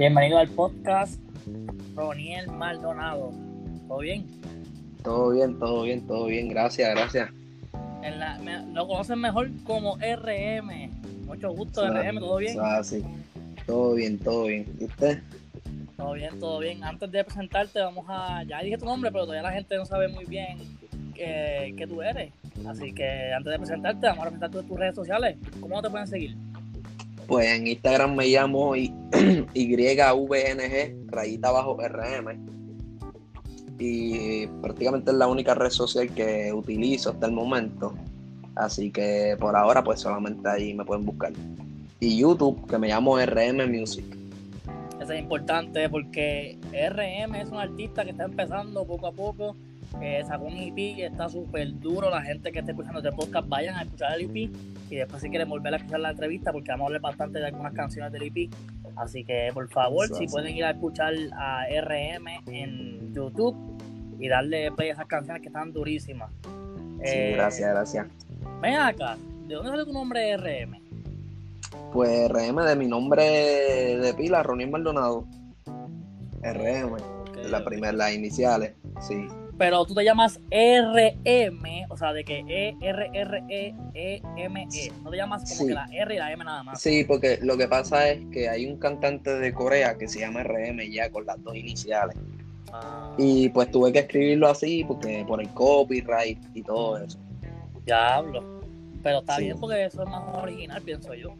Bienvenido al podcast Roniel Maldonado. ¿Todo bien? Todo bien, todo bien, todo bien. Gracias, gracias. En la, me- lo conocen mejor como RM. Mucho gusto, RM, ¿todo bien? Ah, sí. Todo bien, todo bien. ¿Y usted? Todo bien, todo bien. Antes de presentarte, vamos a. Ya dije tu nombre, pero todavía la gente no sabe muy bien qué, qué tú eres. Así que antes de presentarte, vamos a presentar tus redes sociales. ¿Cómo te pueden seguir? Pues en Instagram me llamo YVNG, rayita abajo RM. Y prácticamente es la única red social que utilizo hasta el momento. Así que por ahora, pues solamente ahí me pueden buscar. Y YouTube, que me llamo RM Music. Eso es importante porque RM es un artista que está empezando poco a poco. Eh, sacó un EP que está súper duro. La gente que esté escuchando este podcast, vayan a escuchar el EP y después, si quieren volver a escuchar la entrevista, porque vamos a hablar bastante de algunas canciones del EP. Así que, por favor, Eso si hace. pueden ir a escuchar a RM en YouTube y darle play a esas canciones que están durísimas. Sí, Eh, gracias, gracias. Ven acá, ¿de dónde sale tu nombre RM? Pues RM de mi nombre de pila, Ronnie Maldonado. RM, Ok, la ok. primera, las iniciales, sí. Pero tú te llamas RM, o sea, de que E, R, R, E, E, M, E. No te llamas como Sí. que la R y la M nada más. Sí, porque lo que pasa es que hay un cantante de Corea que se llama RM ya con las dos iniciales. Ah, Y pues tuve que escribirlo así porque por el copyright y todo eso. Diablo. Pero está Sí. bien porque eso es más original, pienso yo.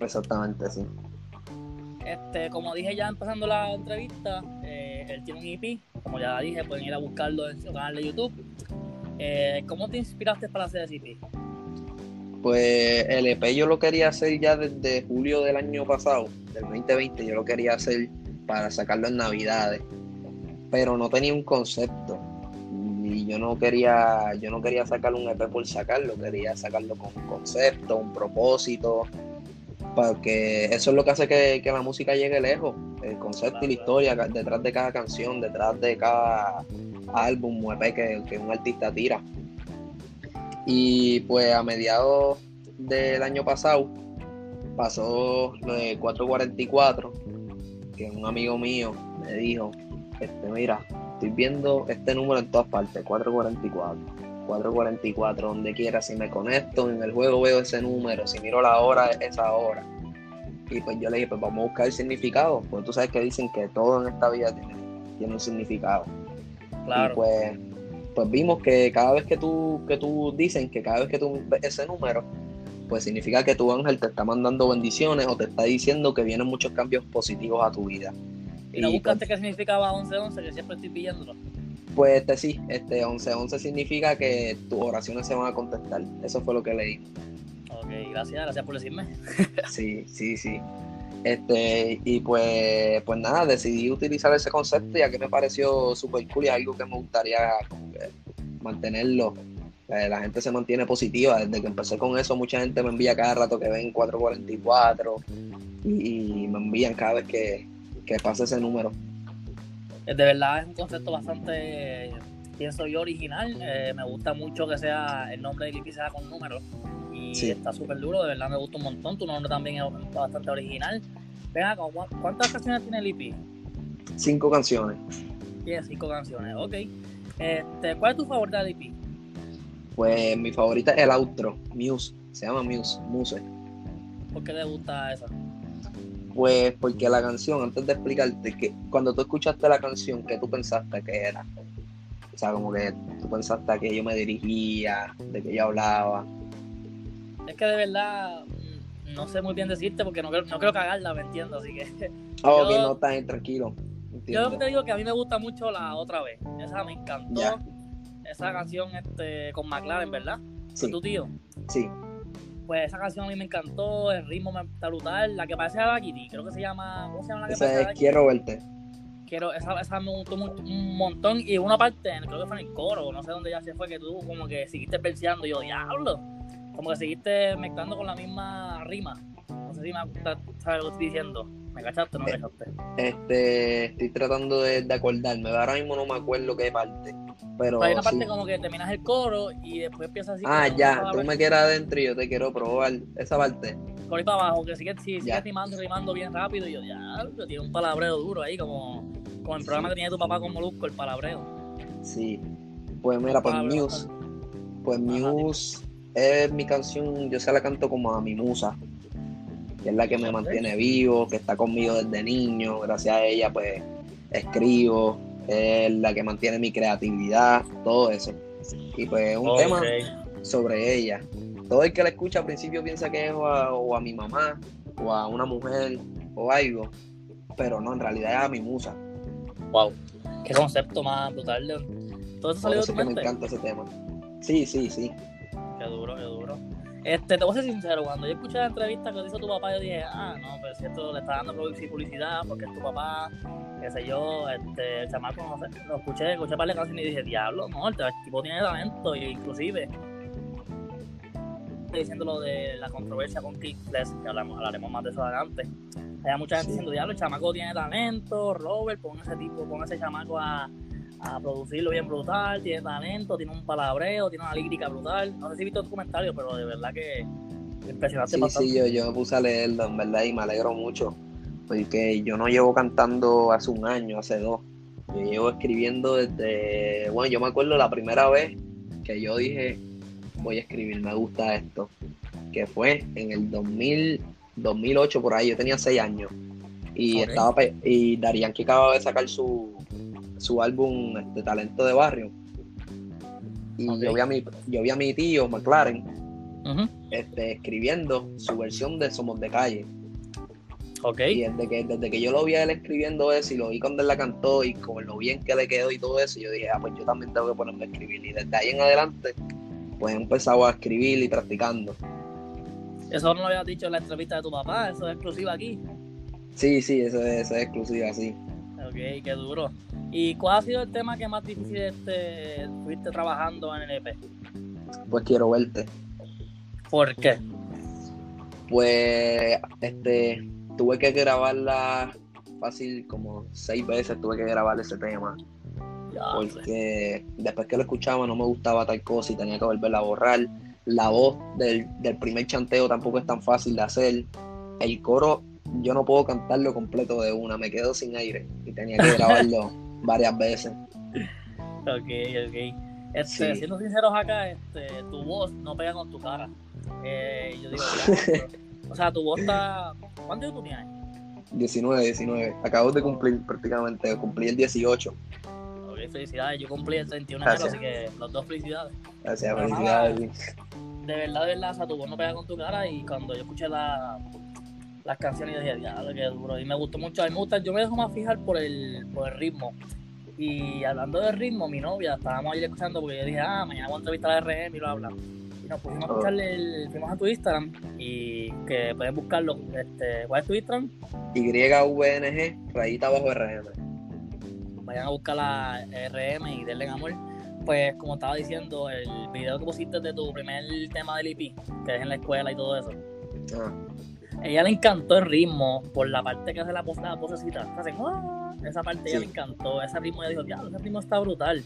Exactamente, sí. Este, como dije ya empezando la entrevista, eh, él tiene un EP, como ya dije, pueden ir a buscarlo en su canal de YouTube. Eh, ¿Cómo te inspiraste para hacer ese EP? Pues el EP yo lo quería hacer ya desde julio del año pasado, del 2020, yo lo quería hacer para sacarlo en Navidades, pero no tenía un concepto y yo no quería, yo no quería sacar un EP por sacarlo, quería sacarlo con un concepto, un propósito, porque eso es lo que hace que, que la música llegue lejos, el concepto y la historia detrás de cada canción, detrás de cada álbum o que, que un artista tira. Y pues a mediados del año pasado pasó lo de 444, que un amigo mío me dijo, este, mira, estoy viendo este número en todas partes, 444. 444, donde quiera, si me conecto en el juego veo ese número, si miro la hora es esa hora. Y pues yo le dije, pues vamos a buscar el significado, porque tú sabes que dicen que todo en esta vida tiene, tiene un significado. Claro. Y pues, pues vimos que cada vez que tú, que tú dicen que cada vez que tú ves ese número, pues significa que tu ángel te está mandando bendiciones o te está diciendo que vienen muchos cambios positivos a tu vida. ¿Y no buscaste qué significaba 1111, que siempre estoy pidiéndolo? Pues este sí, este 11-11 significa que tus oraciones se van a contestar. Eso fue lo que leí. Ok, gracias, gracias por decirme. Sí, sí, sí. Este, y pues, pues nada, decidí utilizar ese concepto ya que me pareció súper cool y es algo que me gustaría mantenerlo. Eh, La gente se mantiene positiva. Desde que empecé con eso, mucha gente me envía cada rato que ven 444 y, y me envían cada vez que, que pase ese número. De verdad es un concepto bastante, pienso yo, original. Eh, me gusta mucho que sea el nombre del EP sea con números. Y Sí. está súper duro, de verdad me gusta un montón. Tu nombre también es bastante original. Ven acá, ¿cu- ¿cuántas canciones tiene EP? Cinco canciones. Tiene cinco canciones, ok. Este, ¿Cuál es tu favorita del EP? Pues mi favorita es el outro, Muse. Se llama Muse, Muse. ¿Por qué te gusta esa? Pues porque la canción, antes de explicarte, que cuando tú escuchaste la canción, ¿qué tú pensaste que era? O sea, como que tú pensaste que yo me dirigía, de que yo hablaba. Es que de verdad mm, no sé muy bien decirte porque no no quiero cagarla, me entiendo. Así que Oh, Yo- que no estás tranquilo. yo entiendo. lo que te digo es que a mí me gusta mucho la otra vez. Esa me encantó. Esa canción este, con McLaren, ¿verdad? Sí, Con tu tío. sí. Pues esa canción a mí me encantó, el ritmo me está brutal. La que parece a la Kitty, creo que se llama. ¿Cómo se llama la que parece Ese a es la Kitty? Quiero verte. Quiero, esa, esa me gustó mu- un montón. Y una parte, creo que fue en el coro, no sé dónde ya se fue, que tú como que seguiste verseando. Y yo, diablo. Como que seguiste mezclando con la misma rima. No sé si me sabes lo que estoy diciendo. ¿Me cachaste o no me Eh, cachaste? Este, estoy tratando de, de acordarme. Ahora mismo no me acuerdo qué parte. Pero hay una sí. parte como que terminas el coro y después empiezas así. Ah, ya, tú me quieres adentro y yo te quiero probar esa parte. por ahí para abajo, que sigue, sí, sigue rimando, rimando bien rápido. Y yo, ya, tiene un palabreo duro ahí, como, como el programa que tenía tu papá con Molusco, el palabreo. Sí. Pues mira, pues Muse. Pues Muse es mi canción, yo se la canto como a mi musa, que es la que me mantiene vivo, que está conmigo desde niño. Gracias a ella, pues escribo, es la que mantiene mi creatividad, todo eso. Y pues un tema sobre ella. Todo el que la escucha al principio piensa que es o a, mi mamá, o a una mujer, o algo, pero no, en realidad es a mi musa. Wow, qué concepto más brutal. ¿Todo eso salió de tu mente? Me encanta ese tema. Sí, sí, sí. Qué duro, qué duro. Este, te voy a ser sincero, cuando yo escuché la entrevista que hizo tu papá, yo dije, ah, no, pero si esto le está dando publicidad porque es tu papá, qué sé yo, este, el chamaco, no sé, lo escuché, escuché par de canciones y dije, diablo, no, el tipo tiene talento, y inclusive diciendo lo de la controversia con Kickless, que hablamos, hablaremos más de eso adelante. Hay mucha gente diciendo, diablo, el chamaco tiene talento, Robert, pon ese tipo, pon ese chamaco a, a producirlo bien brutal, tiene talento, tiene un palabreo, tiene una lírica brutal. No sé si viste tu comentario, pero de verdad que impresionante. Sí, sí, yo, yo me puse a leerlo, en verdad, y me alegro mucho porque yo no llevo cantando hace un año, hace dos. Yo llevo escribiendo desde, bueno, yo me acuerdo la primera vez que yo dije, voy a escribir, me gusta esto, que fue en el 2000, 2008 por ahí, yo tenía seis años. Y estaba y Darían que acababa de sacar su, su álbum este, Talento de Barrio. Y yo, vi a mi, yo vi a mi tío McLaren este, escribiendo su versión de Somos de Calle. Y desde que, desde que yo lo vi a él escribiendo eso y lo vi cuando él la cantó y con lo bien que le quedó y todo eso, yo dije, ah, pues yo también tengo que ponerme a escribir. Y desde ahí en adelante, pues he empezado a escribir y practicando. Eso no lo habías dicho en la entrevista de tu papá, eso es exclusivo aquí. Sí, sí, eso es, exclusivo así. Ok, qué duro. ¿Y cuál ha sido el tema que más difícil este, fuiste trabajando en el EP? Pues quiero verte. ¿Por qué? Pues, este, tuve que grabarla fácil como seis veces, tuve que grabar ese tema. Porque después que lo escuchaba no me gustaba tal cosa y tenía que volverla a borrar. La voz del, primer chanteo tampoco es tan fácil de hacer. El coro yo no puedo cantarlo completo de una, me quedo sin aire y tenía que grabarlo varias veces. Ok, ok. Este, Siendo sinceros acá, este, tu voz no pega con tu cara. Eh, yo digo, O sea, tu voz está. ¿Cuánto años tú tienes? 19, 19. Acabo de cumplir prácticamente, cumplí el 18. Felicidades. Yo cumplí el 31 de enero, así que los dos felicidades. Gracias, felicidades. de verdad, de verdad, o sea, tu voz no pega con tu cara y cuando yo escuché la, las canciones yo dije, diablo, qué duro. Y me gustó mucho. A mí me gusta, yo me dejo más fijar por el, por el ritmo. Y hablando de ritmo, mi novia, estábamos ahí escuchando porque yo dije, ah, mañana voy a entrevistar a RM y lo habla nos pusimos a escucharle el, fuimos a tu Instagram y que pueden buscarlo. Este, ¿Cuál es tu Instagram? YVNG, rayita bajo RM. Vayan a buscar la RM y denle amor. Pues como estaba diciendo, el video que pusiste de tu primer tema del IP, que es en la escuela y todo eso. Ah. Ella le encantó el ritmo por la parte que hace la, la posecita. Ah", esa parte ella le encantó. Ese ritmo ella dijo, ya, ese ritmo está brutal.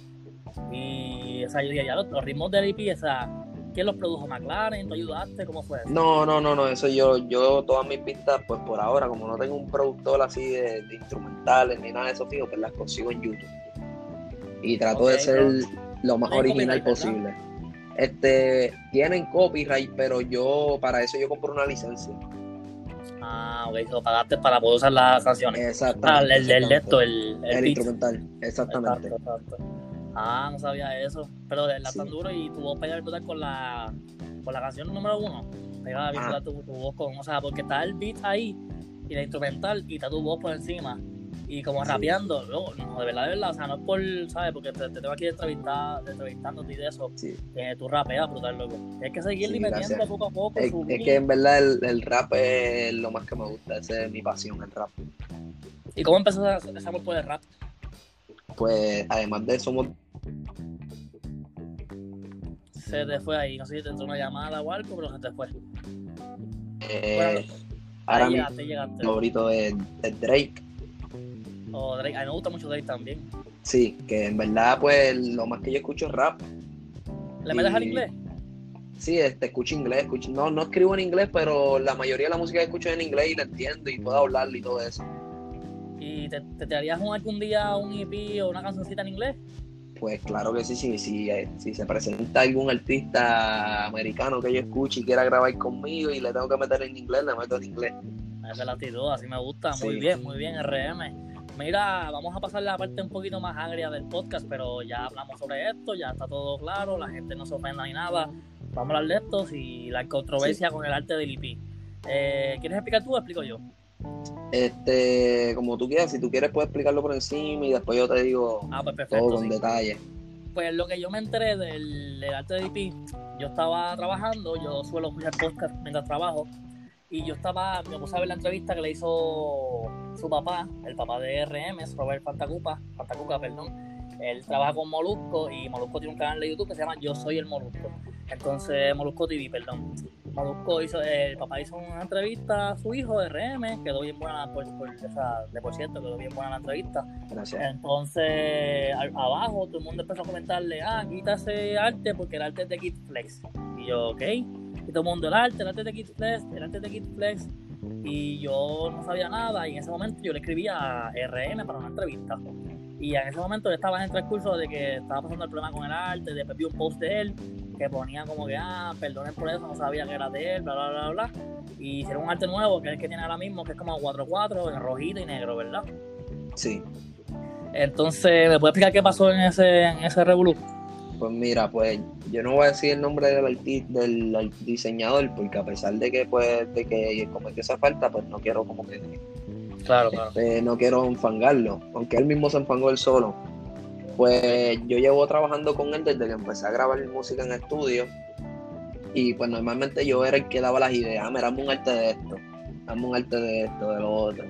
Y o sea, yo dije, ya, los, ritmos del IP, o sea, ¿Quién los produjo? ¿McLaren? ¿Tú ayudaste? ¿Cómo fue eso? No, no, no, no, eso yo, yo todas mis pistas, pues por ahora, como no tengo un productor así de, instrumentales ni nada de eso fijo, pues las consigo en YouTube. Y trato de ser lo más original posible. Este, tienen copyright, pero yo, para eso yo compro una licencia. Ah, ok, lo pagaste para poder usar las canciones. Exactamente. Ah, el, el, el, el, instrumental, exactamente. Ah, no sabía eso. Pero de la tan duro y tu voz pega brutal con la, con la canción número uno. Pegaba bien ah. tu, voz con, o sea, porque está el beat ahí y la instrumental y está tu voz por encima. Y como rapeando, no, de verdad, de verdad, o sea, no es por, ¿sabes? Porque te, tengo aquí entrevistando, entrevistándote y de eso, sí. que tú rapeas brutal, loco. Tienes que seguir sí, metiendo poco a poco. Es, es que en verdad el, el, rap es lo más que me gusta, esa es mi pasión, el rap. ¿Y cómo empezó ese amor por el rap? Pues además de eso, se te fue ahí. No sé si te entró una llamada o algo, pero se te fue. Eh, ahora mi favorito es, Drake. Oh, Drake. A mí me gusta mucho Drake también. Sí, que en verdad, pues lo más que yo escucho es rap. ¿Le metes al inglés? Sí, este, escucho inglés, escucho, no, no escribo en inglés, pero la mayoría de la música que escucho es en inglés y la entiendo y puedo hablarla y todo eso. ¿Y te, te, harías un, algún día un EP o una cancioncita en inglés? Pues claro que sí, sí, sí, si se presenta algún artista americano que yo escuche y quiera grabar conmigo y le tengo que meter en inglés, le meto en inglés. Esa es la actitud, así me gusta, muy bien, muy bien, RM. Mira, vamos a pasar la parte un poquito más agria del podcast, pero ya hablamos sobre esto, ya está todo claro, la gente no se ofenda ni nada. Vamos a hablar de esto y la controversia con el arte del IP. Eh, ¿Quieres explicar tú o explico yo? Este, como tú quieras, si tú quieres puedes explicarlo por encima y después yo te digo ah, pues todo con detalle. Pues lo que yo me enteré del, arte del IP, yo estaba trabajando, yo suelo escuchar podcast mientras trabajo y yo estaba, me puse a ver la entrevista que le hizo su papá, el papá de RM, Robert Fantacupa, Fantacuca, perdón. Él trabaja con Molusco y Molusco tiene un canal de YouTube que se llama Yo Soy el Molusco. Entonces, Molusco TV, perdón. Molusco hizo, el papá hizo una entrevista a su hijo de RM, quedó bien buena, por, por, de por cierto, quedó bien buena la entrevista. Gracias. Entonces, abajo todo el mundo empezó a comentarle, ah, quita ese arte porque el arte es de Kid Flex. Y yo, ok y todo el mundo, el arte, el arte de Kid Flex, el arte de Kid Flex. Y yo no sabía nada y en ese momento yo le escribía a RM para una entrevista. Y en ese momento yo estaba en el transcurso de que estaba pasando el problema con el arte, después vi un post de él que ponía como que, ah, perdonen por eso, no sabía que era de él, bla, bla, bla, bla. Y hicieron un arte nuevo, que es el que tiene ahora mismo, que es como 4-4, en rojito y negro, ¿verdad? Sí. Entonces, ¿me puedes explicar qué pasó en ese, en ese pues mira, pues yo no voy a decir el nombre del, del diseñador porque a pesar de que pues de que cometió esa falta, pues no quiero como que claro, claro. Este, no quiero enfangarlo, aunque él mismo se enfangó él solo. Pues yo llevo trabajando con él desde que empecé a grabar música en estudio. Y pues normalmente yo era el que daba las ideas, ah, mira, un arte de esto, dame un arte de esto, de lo otro.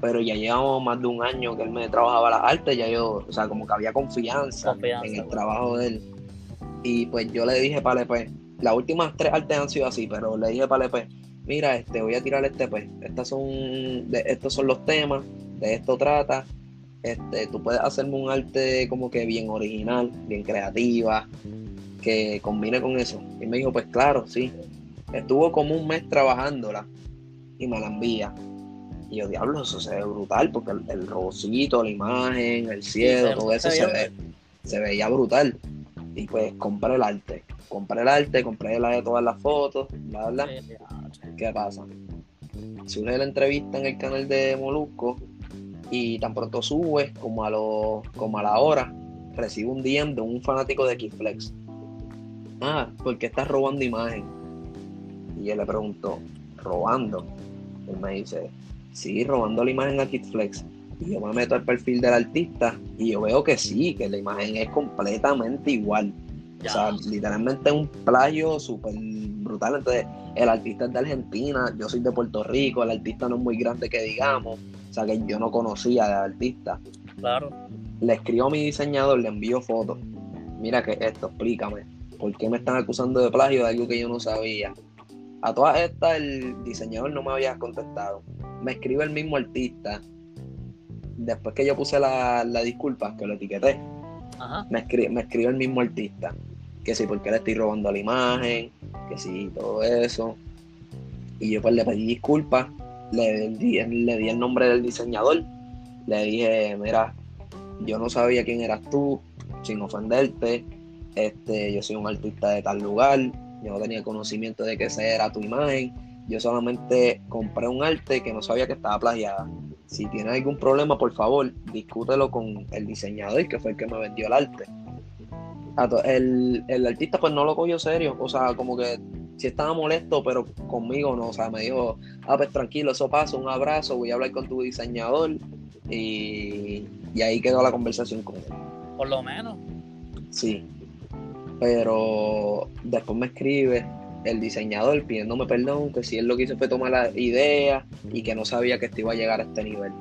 Pero ya llevamos más de un año que él me trabajaba las artes, ya yo, o sea, como que había confianza, en el trabajo de él. Y pues yo le dije para Lepe, las últimas tres artes han sido así, pero le dije para Lepe, mira, este, voy a tirar este pues, estas son, de, estos son los temas, de esto trata, este, tú puedes hacerme un arte como que bien original, bien creativa, que combine con eso. Y me dijo, pues claro, sí. Estuvo como un mes trabajándola y me la envía. Y yo, diablo, eso se ve brutal, porque el, el robocito, la imagen, el cielo, todo eso se, ve, se veía brutal. Y pues compré el arte. Compré el arte, compré la de todas las fotos, bla, bla. ¿Qué pasa? Sube la entrevista en el canal de Molusco y tan pronto sube como a, lo, como a la hora, recibo un DM de un fanático de Kidflex. Ah, ¿por qué estás robando imagen? Y él le preguntó, ¿robando? Él me dice, sí, robando la imagen a Kidflex. Y yo me meto al perfil del artista y yo veo que sí, que la imagen es completamente igual. O sea, literalmente es un plagio súper brutal. Entonces, el artista es de Argentina, yo soy de Puerto Rico, el artista no es muy grande que digamos. Sea, que yo no conocía del artista. Claro. Le escribo a mi diseñador, le envío fotos. Mira que esto, explícame. ¿Por qué me están acusando de plagio de algo que yo no sabía? A todas estas el diseñador no me había contestado. Me escribe el mismo artista. Después que yo puse la, disculpa, que lo etiqueté, Me, escribe, me escribe el mismo artista. Que sí, porque le estoy robando la imagen, que sí, todo eso. Y yo pues le pedí disculpas, le, le di el nombre del diseñador. Le dije, mira, yo no sabía quién eras tú, sin ofenderte. Este, yo soy un artista de tal lugar yo no tenía conocimiento de que esa era tu imagen, yo solamente compré un arte que no sabía que estaba plagiada. Si tienes algún problema, por favor, discútelo con el diseñador, que fue el que me vendió el arte. El, el artista pues no lo cogió serio, o sea, como que sí estaba molesto, pero conmigo no, o sea, me dijo, ah, pues tranquilo, eso pasa, un abrazo, voy a hablar con tu diseñador y, y ahí quedó la conversación con él. Por lo menos. Sí, pero después me escribe el diseñador pidiéndome perdón, que si él lo que hizo fue tomar la idea y que no sabía que esto iba a llegar a este nivel.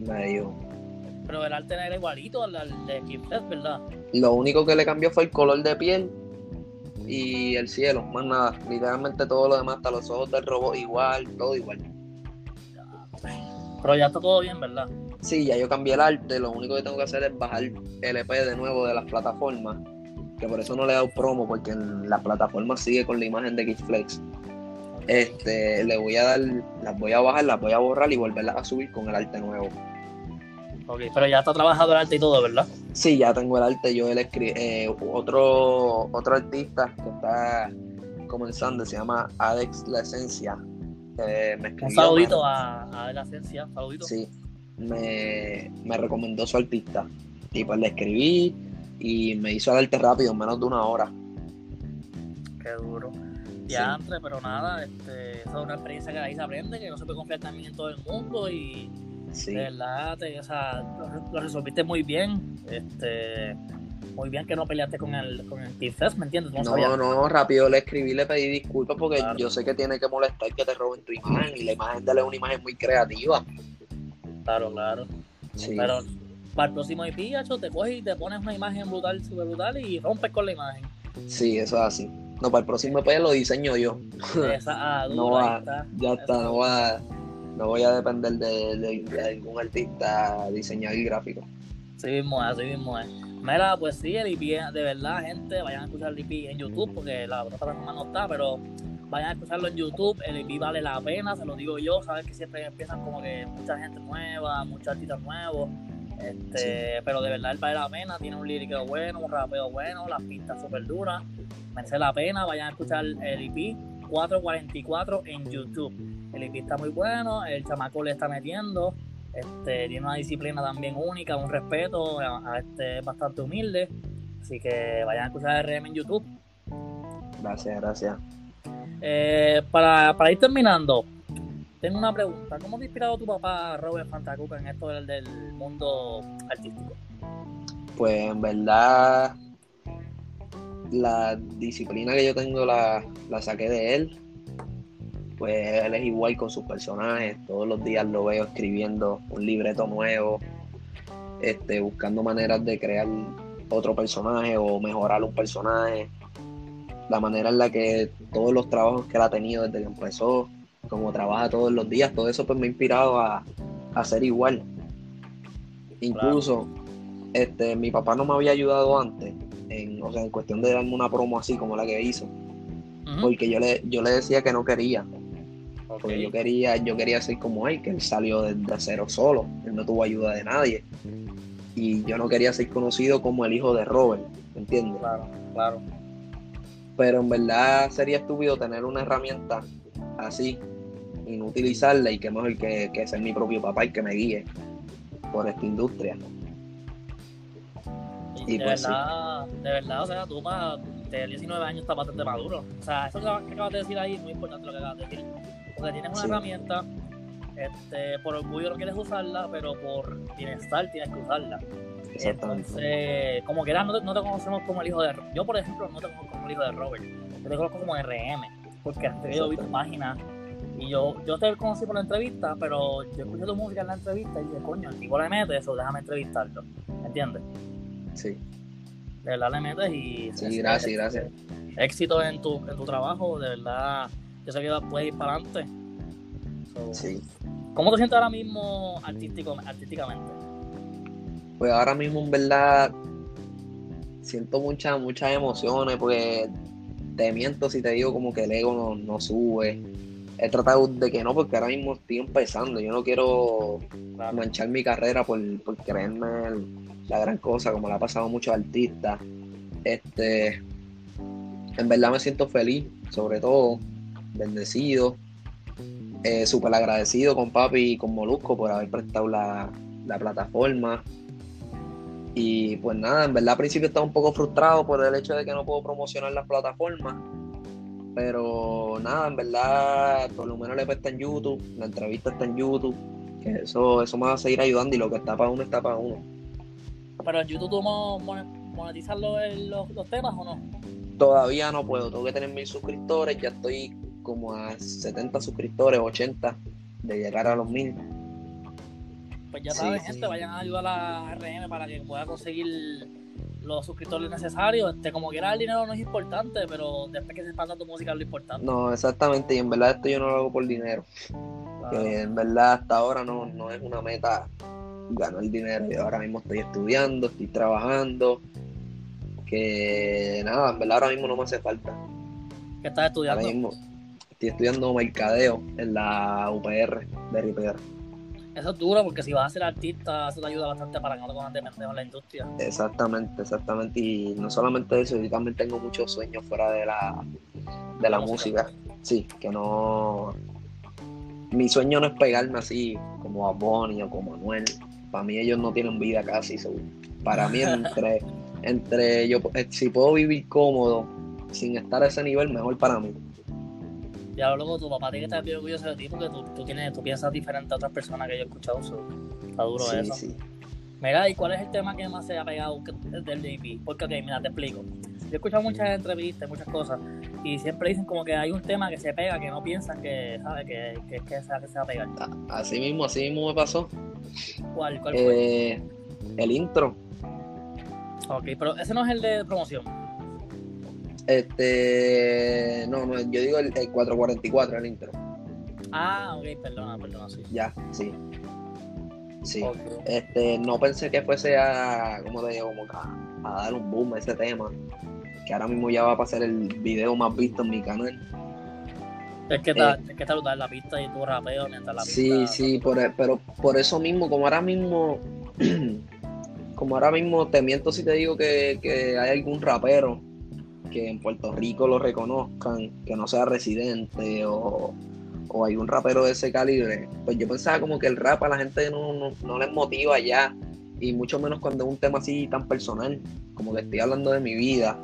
Me dijo. Pero el arte era igualito al, de Kipfest, ¿verdad? Lo único que le cambió fue el color de piel y el cielo, más nada. Literalmente todo lo demás, hasta los ojos del robot igual, todo igual. Pero ya está todo bien, ¿verdad? Sí, ya yo cambié el arte, lo único que tengo que hacer es bajar el EP de nuevo de las plataformas que por eso no le he dado promo, porque en la plataforma sigue con la imagen de Kidflex. Este, le voy a dar, las voy a bajar, las voy a borrar y volverlas a subir con el arte nuevo. Ok, pero ya está trabajado el arte y todo, ¿verdad? Sí, ya tengo el arte. Yo el eh, otro, otro artista que está comenzando se llama Alex La Esencia. Eh, me Un saludito a, La Esencia, saludito. Sí, me, me recomendó su artista. Y pues le escribí y me hizo el arte rápido, en menos de una hora. Qué duro. Ya, antes, pero nada, este, esa es una experiencia que ahí se aprende, que no se puede confiar también en todo el mundo y de verdad, o sea, lo, resolviste muy bien. Este, muy bien que no peleaste con el, con el ¿me entiendes? No, no, rápido le escribí, le pedí disculpas porque yo sé que tiene que molestar que te roben tu imagen y la imagen de él es una imagen muy creativa. Claro, claro. Pero para el próximo IP, te coges y te pones una imagen brutal, súper brutal y rompes con la imagen. Sí, eso es así. No, para el próximo EP lo diseño yo. Esa, ah, no va, ya está, no va, no voy a depender de, de, ningún artista diseñador y gráfico. Sí mismo es, así mismo es. Mira, pues sí, el IP, de verdad, gente, vayan a escuchar el IP en YouTube, porque la plataforma no está, pero vayan a escucharlo en YouTube, el IP vale la pena, se lo digo yo, sabes que siempre empiezan como que mucha gente nueva, muchos artistas nuevos, este, pero de verdad él vale la pena, tiene un lírico bueno, un rapeo bueno, las pistas súper duras, merece la pena, vayan a escuchar el IP 444 en YouTube. El IP está muy bueno, el chamaco le está metiendo, este, tiene una disciplina también única, un respeto, este, bastante humilde, así que vayan a escuchar RM en YouTube. Gracias, gracias. Eh, para, para ir terminando, tengo una pregunta. ¿Cómo te ha inspirado tu papá, Robert Fantacuca, en esto del, del mundo artístico? Pues en verdad, la disciplina que yo tengo la, la saqué de él. Pues él es igual con sus personajes. Todos los días lo veo escribiendo un libreto nuevo, este, buscando maneras de crear otro personaje o mejorar un personaje. La manera en la que todos los trabajos que él ha tenido desde que empezó, como trabaja todos los días, todo eso pues me ha inspirado a, a ser igual. Incluso, este, mi papá no me había ayudado antes, en, o sea, en cuestión de darme una promo así como la que hizo, porque yo le, yo le decía que no quería. Porque yo quería, yo quería ser como él, que él salió de, cero solo, él no tuvo ayuda de nadie. Y yo no quería ser conocido como el hijo de Robert, ¿me entiendes? Claro, claro. Pero en verdad sería estúpido tener una herramienta así y no utilizarla y que mejor que, que ser mi propio papá y que me guíe por esta industria. Y de pues verdad, de verdad, o sea, tú para de 19 años estás bastante maduro. O sea, eso que acabas de decir ahí es muy importante lo que acabas de decir. Porque tienes una herramienta, este, por orgullo no quieres usarla, pero por bienestar tienes que usarla. Entonces, como que no te, no te conocemos como el hijo de Yo, por ejemplo, no te conozco como el hijo de Robert. Yo te conozco como RM, porque has tenido visto páginas. Y yo, yo te conocí por la entrevista, pero yo escuché tu música en la entrevista y dije, coño, el tipo le mete eso, déjame entrevistarlo. ¿Entiendes? Sí. De verdad le metes y... Sí, gracias, gracias. Éxito en tu, en tu trabajo, de verdad, yo sé que puedes ir para adelante. sí. ¿Cómo te sientes ahora mismo artístico, artísticamente? Pues ahora mismo, en verdad, siento muchas, muchas emociones, porque te miento si te digo como que el ego no, no sube. He tratado de que no, porque ahora mismo estoy empezando. Yo no quiero manchar mi carrera por, por creerme la gran cosa, como le ha pasado a muchos artistas. Este, en verdad me siento feliz, sobre todo, bendecido, eh, súper agradecido con papi y con Molusco por haber prestado la, plataforma. Y pues nada, en verdad al principio estaba un poco frustrado por el hecho de que no puedo promocionar las plataformas. Pero nada, en verdad, por lo menos le está en YouTube, la entrevista está en YouTube, que eso, eso me va a seguir ayudando y lo que está para uno está para uno. Pero en YouTube tú monetizar los, los, temas o no? Todavía no puedo, tengo que tener mil suscriptores, ya estoy como a 70 suscriptores, 80 de llegar a los mil. Pues ya saben, gente, vayan a ayudar a la RM para que pueda conseguir los suscriptores necesarios. Este, como quiera, el dinero no es importante, pero después que se expanda tu música es lo importante. No, exactamente, y en verdad esto yo no lo hago por dinero. Que en verdad hasta ahora no, no es una meta gano el dinero. Yo ahora mismo estoy estudiando, estoy trabajando. que nada, en verdad ahora mismo no me hace falta. ¿Qué estás estudiando? Ahora mismo estoy estudiando mercadeo en la UPR de RIPR. Eso es duro porque si vas a ser artista, eso te ayuda bastante para que no te cojas de pendejo en la industria. Exactamente, exactamente. Y no solamente eso, yo también tengo muchos sueños fuera de la, de la música. Sí, que no. Mi sueño no es pegarme así como a Bonnie o como Manuel. Para mí ellos no tienen vida casi. so, Para mí entre, entre yo eh, si puedo vivir cómodo sin estar a ese nivel, mejor para mí. Ya luego tu papá tiene que estar bien orgulloso de ti porque tú, tú, tienes, tú piensas diferente a otras personas que yo he escuchado. so, está duro Sí, eso. sí. Mira, ¿y cuál es el tema que más se ha pegado del DP? Porque, ok, mira, te explico. Yo he escuchado muchas entrevistas, muchas cosas, y siempre dicen como que hay un tema que se pega, que no piensan que, ¿sabes? Que, que, que, sea, que se va a pegar. A- Así mismo, así mismo me pasó. ¿Cuál, cuál fue? Eh, el intro. Ok, pero ese no es el de promoción. Este. No, no, yo digo el, el 444, el intro. Ah, ok, perdona, perdona, sí. Ya, sí. Sí. Este, no pensé que fuese a, como te digo, como a, a dar un boom a ese tema. Que ahora mismo ya va a pasar el video más visto en mi canal. Es que está, es que está brutal la pista y tu rapeo mientras la pista. Eh. Sí, sí, por, e- pero por eso mismo, como ahora mismo, como ahora mismo te miento si te digo que, que hay algún rapero que en Puerto Rico lo reconozcan, que no sea residente o, o hay un rapero de ese calibre, pues yo pensaba como que el rap a la gente no, no, no les motiva ya, y mucho menos cuando es un tema así tan personal, como que estoy hablando de mi vida,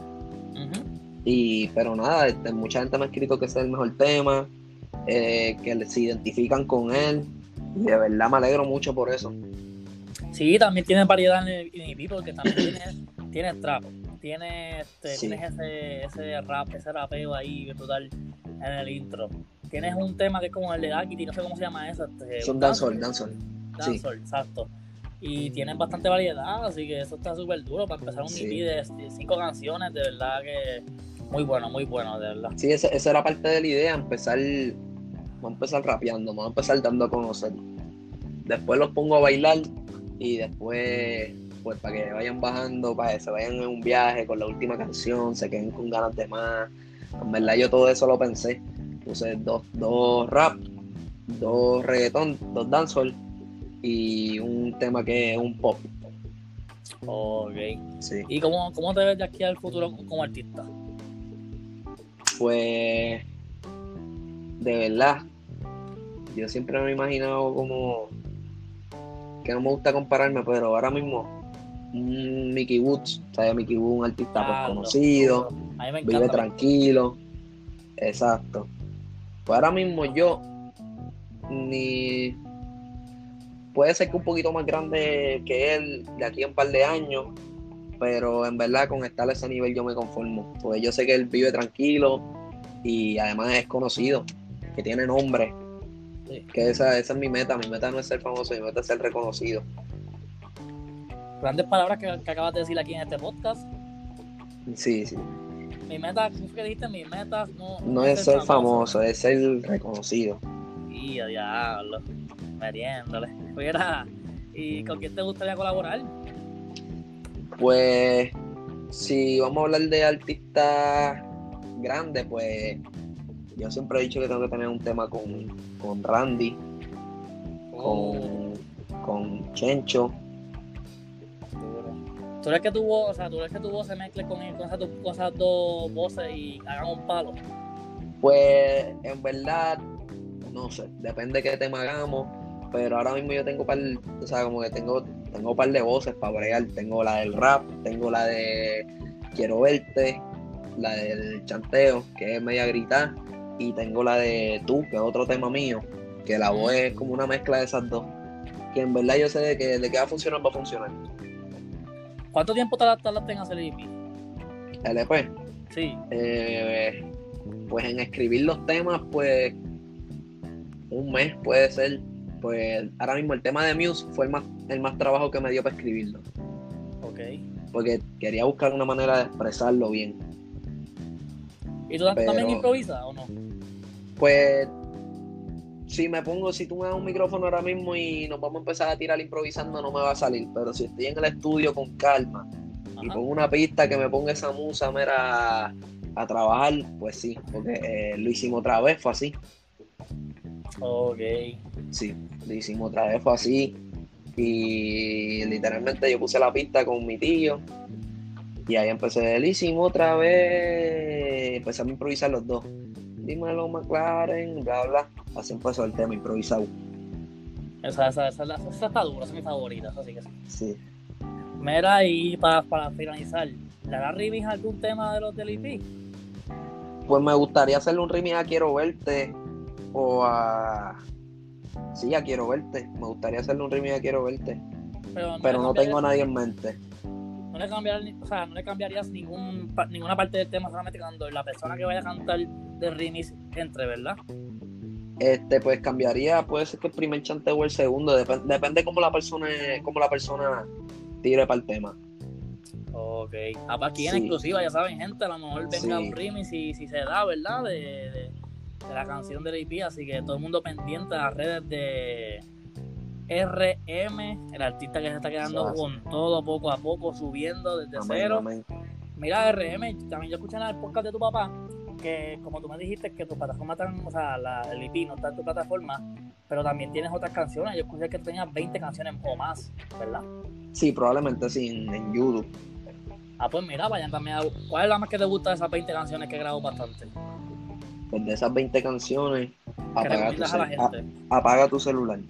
y, pero nada, este, mucha gente me ha escrito que ese es el mejor tema, eh, que se identifican con él. Y de verdad me alegro mucho por eso. Sí, también tienes variedad en el, en el beat porque también tienes, tienes trap, tienes, este, Sí. tienes ese, ese rap, ese rapeo ahí brutal en el intro. Tienes un tema que es como el de Akiti, no sé cómo se llama eso. Este, Son dancehall, dancehall. Sí. Dancehall, exacto. Y tienes bastante variedad, así que eso está súper duro para empezar un Sí. EP de, de cinco canciones, de verdad que muy bueno, muy bueno, de verdad. Sí, esa, esa era parte de la idea, empezar, vamos a empezar rapeando, vamos a empezar dando a conocer. Después los pongo a bailar y después, pues para que vayan bajando, para que se vayan en un viaje con la última canción, se queden con ganas de más. En verdad yo todo eso lo pensé. Puse dos, dos rap, dos reggaetón, dos dancehall y un tema que es un pop. Ok. Sí. ¿Y cómo, cómo te ves de aquí al futuro como artista? Pues de verdad, yo siempre me he imaginado como que no me gusta compararme, pero ahora mismo Mickey Woods, ¿sabes? Mickey Woods, un artista Ah, conocido, vive encanta. tranquilo, exacto. Pues ahora mismo yo ni puede ser que un poquito más grande que él de aquí a un par de años, pero en verdad con estar a ese nivel yo me conformo, porque yo sé que él vive tranquilo y además es conocido, que tiene nombre, Sí. que esa, esa es mi meta, mi meta no es ser famoso, mi meta es ser reconocido. Grandes palabras que, que acabas de decir aquí en este podcast. Sí, sí. Mi meta, ¿cómo fue que dijiste? Mi meta no, No es ser famoso, es ser reconocido. Y a diablo, metiéndole. Mira, ¿y con quién te gustaría colaborar? Pues, si vamos a hablar de artistas grandes, pues yo siempre he dicho que tengo que tener un tema con, con Randy, con, con Chencho. ¿Tú eres que tu voz, o sea, tú eres que tu voz se mezcle con, con, esas, dos- con esas dos voces y hagan un palo? Pues, en verdad, no sé, depende de qué tema hagamos, pero ahora mismo yo tengo par, o sea, como que tengo, tengo un par de voces para bregar. Tengo la del rap, tengo la de Quiero verte, la del chanteo, que es media gritar, y tengo la de Tú, que es otro tema mío, que la voz es como una mezcla de esas dos. Que en verdad yo sé de que, de que va a funcionar, va a funcionar. ¿Cuánto tiempo tardaste en hacer el EP? LP. Sí. Eh, pues en escribir los temas, pues un mes puede ser. Pues ahora mismo el tema de Muse fue el más, el más trabajo que me dio para escribirlo. Ok. Porque quería buscar una manera de expresarlo bien. ¿Y tú también improvisas o no? Pues si me pongo, si tú me das un micrófono ahora mismo y nos vamos a empezar a tirar improvisando, no me va a salir. Pero si estoy en el estudio con calma y pongo una pista que me ponga esa musa mira, a, trabajar, pues sí, porque eh, lo hicimos otra vez, fue así. Ok. Sí, lo hicimos otra vez, fue así. Y literalmente yo puse la pista con mi tío. Y ahí empecé, lo hicimos otra vez. Empezamos a improvisar los dos. Dímelo, McLaren, bla, bla. Así empezó el tema improvisado. Esa, esa, esa, esa, esa está dura, esa es mi favorita, esa sí que sí. Sí. Mira, y para, para finalizar, ¿le hará remix algún tema de los del EP? Pues me gustaría hacerle un remix a Quiero Verte o a... Sí, ya Quiero Verte. Me gustaría hacerle un remix a Quiero Verte. Pero, no tengo a nadie en mente. No le, cambiar- o sea, no le cambiarías ningún, ninguna parte del tema, solamente cuando la persona que vaya a cantar del remix entre, ¿verdad? Este, pues cambiaría, puede ser que el primer chanteo o el segundo, dep- depende cómo la persona, cómo la persona tire para el tema. Ok. Ah, pues aquí en Sí. exclusiva, ya saben, gente, a lo mejor venga Sí. un remix si, si se da, ¿verdad? De, de- de la canción del EP, así que todo el mundo pendiente a las redes de RM, el artista que se está quedando con todo poco a poco, subiendo desde Amén, cero. amén. Mira, RM, también yo escuché en el podcast de tu papá que, como tú me dijiste, que tu plataforma, tan, o sea, la, el EP no está en tu plataforma, pero también tienes otras canciones. Yo escuché que tú tenías 20 canciones o más, ¿verdad? Sí, probablemente sí, en, en YouTube. Ah, pues mira, vayan también a. ¿Cuál es la más que te gusta de esas 20 canciones que grabo bastante? Pues de esas 20 canciones, apaga tu, a la apaga tu celular.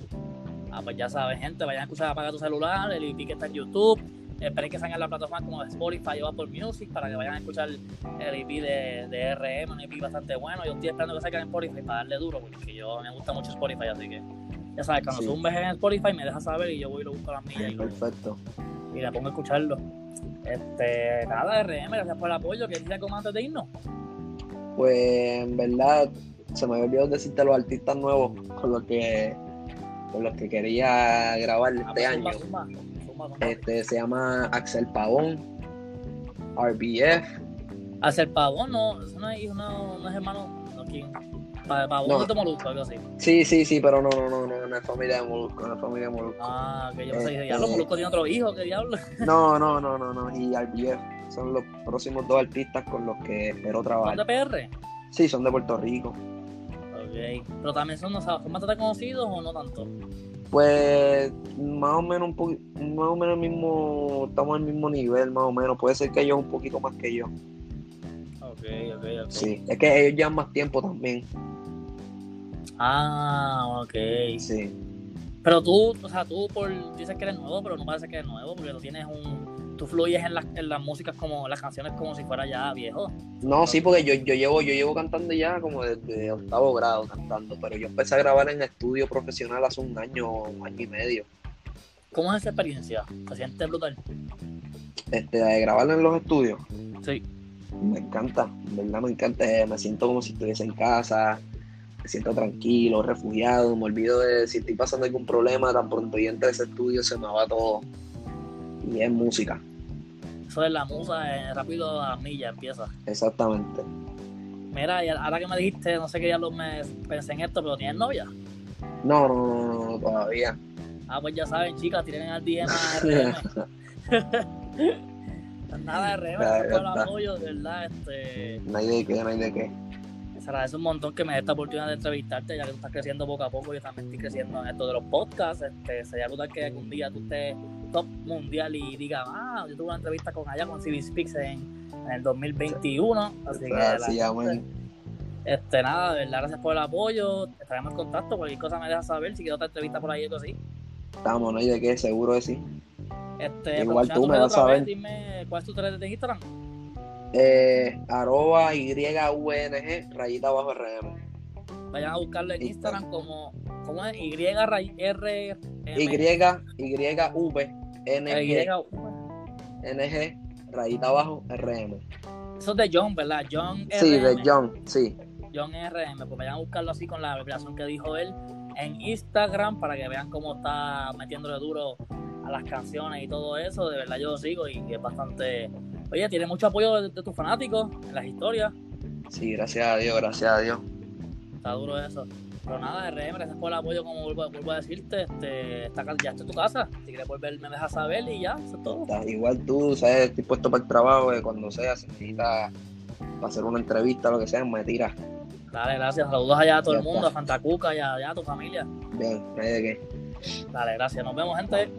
Ah, pues ya sabes, gente, vayan a escuchar Apaga tu celular, el EP que está en YouTube. Esperen que salgan las plataformas como Spotify o Apple Music para que vayan a escuchar el EP de, de RM, un EP bastante bueno. Yo estoy esperando que salgan en Spotify para darle duro, porque yo me gusta mucho Spotify, así que ya sabes, cuando Sí. zumbes en Spotify me dejas saber y yo voy y lo busco a las millas y, lo- Perfecto. y me pongo a escucharlo. Este, nada, RM, gracias por el apoyo. ¿Quieres decir algo más antes de irnos? Pues en verdad se me había olvidado decirte los artistas nuevos con los que con los que quería grabar este año. Este se llama Axel Pavón, RBF, Hacer pavón, no, no es no, no es hermano. Pa- Pavón No. no. de Molusco, algo así. Sí, sí, sí, pero no, no, no, no, no es familia de Molusco, no es familia de Molusco. Ah, que yo pensé que Este- diablo, Molusco tiene otro hijo, ¿qué diablo? No, no, no, no, no, y RBF son los próximos dos artistas con los que espero ¿Son de trabajar. PR? Sí, son de Puerto Rico. Ok. Pero también son, no sabes, ¿son bastante conocidos o no tanto? Pues más o menos un poqui- más o menos el mismo, estamos al mismo nivel, más o menos. Puede ser que ellos un poquito más que yo. Ok, ok, ok. Sí, es que ellos llevan más tiempo también. Ah, ok. Sí. Pero tú, o sea, tú por, dices que eres nuevo, pero no parece que eres nuevo, porque tú tienes un... Tú fluyes en las, en las músicas como, las canciones como si fuera ya viejo. No, sí, porque yo, yo llevo, yo llevo cantando ya como desde octavo grado cantando, pero yo empecé a grabar en estudio profesional hace un año, un año y medio. ¿Cómo es esa experiencia? ¿Se siente brutal? Este, de grabar en los estudios. Sí. Me encanta, en verdad me encanta. eh, Me siento como si estuviese en casa, me siento tranquilo, refugiado, me olvido de si estoy pasando algún problema, tan pronto yo entre ese estudio se me va todo. Y es música, Eso es la musa, eh, rápido a milla empieza. exactamente. Mira, y ahora que me dijiste, no sé qué diablos me pensé en esto, pero ¿tienes novia? No, no, no, no, no, todavía. Ah, pues ya saben, chicas, tiren al DM RM. Nada, RM, Ya, gracias ya por el apoyo, de verdad. Este, No hay de qué, no hay de qué. se agradece un montón que me dé esta oportunidad de entrevistarte, ya que tú estás creciendo poco a poco. Yo también estoy creciendo en esto de los podcasts. Este, sería brutal que algún día tú estés top mundial y digas, ah, yo tuve una entrevista con allá con CB Speaks en, en el 2021. Así que, la gente- este, nada, de verdad, gracias por el apoyo. Estaremos en contacto. Cualquier cosa me dejas saber. Si quiero otra entrevista por ahí o algo así. Estamos, no hay de qué, seguro que sí. Este, Igual tú me vas a vez, ver. Dime cuál es tu red de Instagram. Eh, arroba YVNG, rayita bajo RM. Vayan a buscarlo en Instagram. Instagram como, ¿cómo es? Y ray- R M Y, YV, NG. NG, rayita abajo, RM. Eso es de John, ¿verdad? John Sí, de RM. John, sí. John RM. Pues vayan a buscarlo así con la abreviación que dijo él en Instagram para que vean cómo está metiéndole duro a las canciones y todo eso. De verdad yo lo sigo y es bastante... Oye, tiene mucho apoyo de, de tus fanáticos en las historias. Sí, gracias a Dios, gracias a Dios. Está duro eso. Pero nada, RM, gracias por el apoyo, como vuelvo, vuelvo a decirte. Este, está, ya está en tu casa. Si quieres volver, me dejas saber y ya, eso es todo. Igual tú, sabes, estoy puesto para el trabajo, que cuando sea, si necesitas hacer una entrevista, lo que sea, me tiras. Dale, gracias. Saludos allá a todo el mundo, a Fantacuca y a, a tu familia. Bien, no hay de qué. Dale, gracias. Nos vemos, gente.